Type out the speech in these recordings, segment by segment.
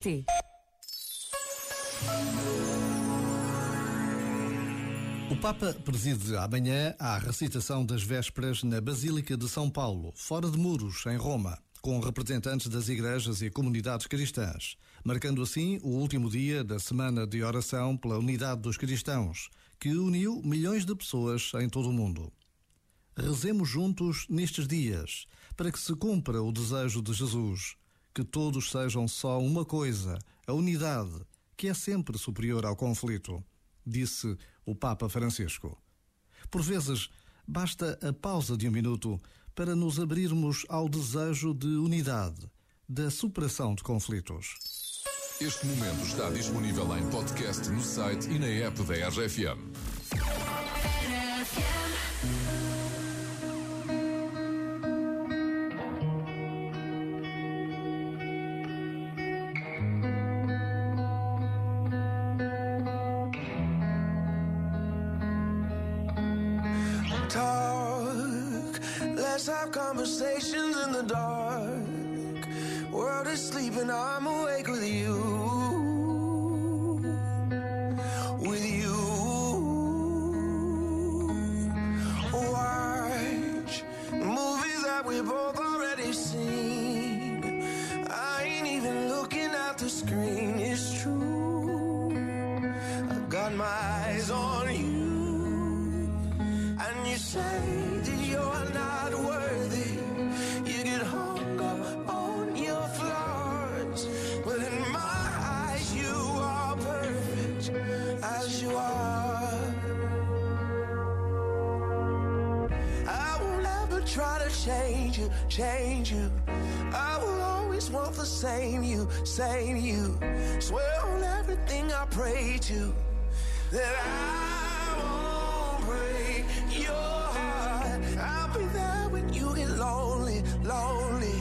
T. O Papa preside amanhã a recitação das vésperas na Basílica de São Paulo, fora de muros, em Roma, com representantes das igrejas e comunidades cristãs, marcando assim o último dia da semana de oração pela unidade dos cristãos, que uniu milhões de pessoas em todo o mundo. Rezemos juntos nestes dias, para que se cumpra o desejo de Jesus que todos sejam só uma coisa, a unidade, que é sempre superior ao conflito, disse o Papa Francisco. Por vezes, basta a pausa de um minuto para nos abrirmos ao desejo de unidade, da superação de conflitos. Este momento está disponível em podcast no site e na app da RFM. Talk. Let's have conversations in the dark. World is sleeping, I'm awake with you. With you. Watch movies that we both already seen. I ain't even looking at the screen, it's true. I got my eyes on you. Say that you're not worthy. You get hung up on your flaws. In my eyes, you are perfect as you are. I will never try to change you, change you. I will always want the same you, same you. Swear on everything I pray to that I won't break your heart. I'll be there when you get lonely, lonely.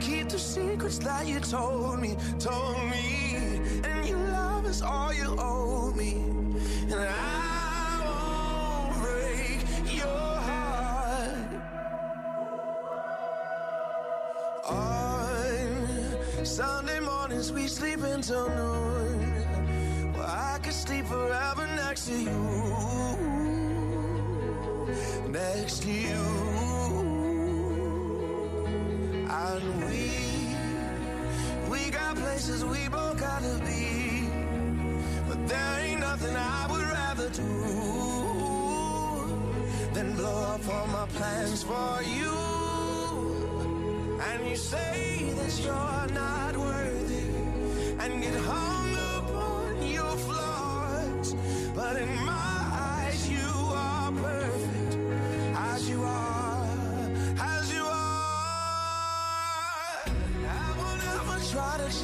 Keep the secrets that you told me, told me. And your love is all you owe me. And I won't break your heart. On Sunday mornings we sleep until noon. Well, I could sleep forever next to you. Next to you. And we, we got places we both gotta be. But there ain't nothing I would rather do than blow up all my plans for you. And you say that you're not worthy and get hung up on your flaws. But in my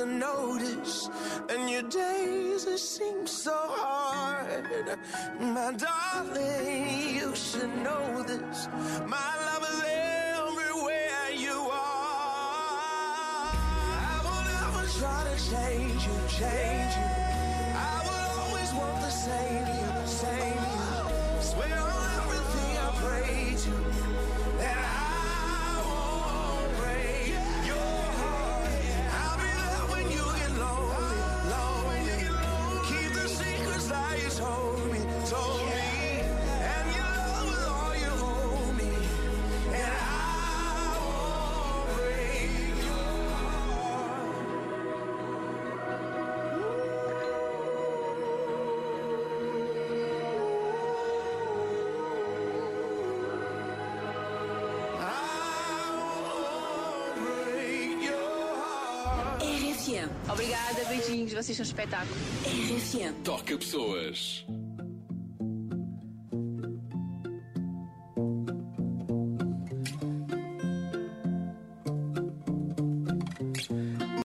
to notice. And your days it seems so hard. My darling, you should know this. My love is everywhere you are. I will never try to change you, change you. RFM. Obrigada, beijinhos, vocês são um espetáculo. RFM. Toca pessoas.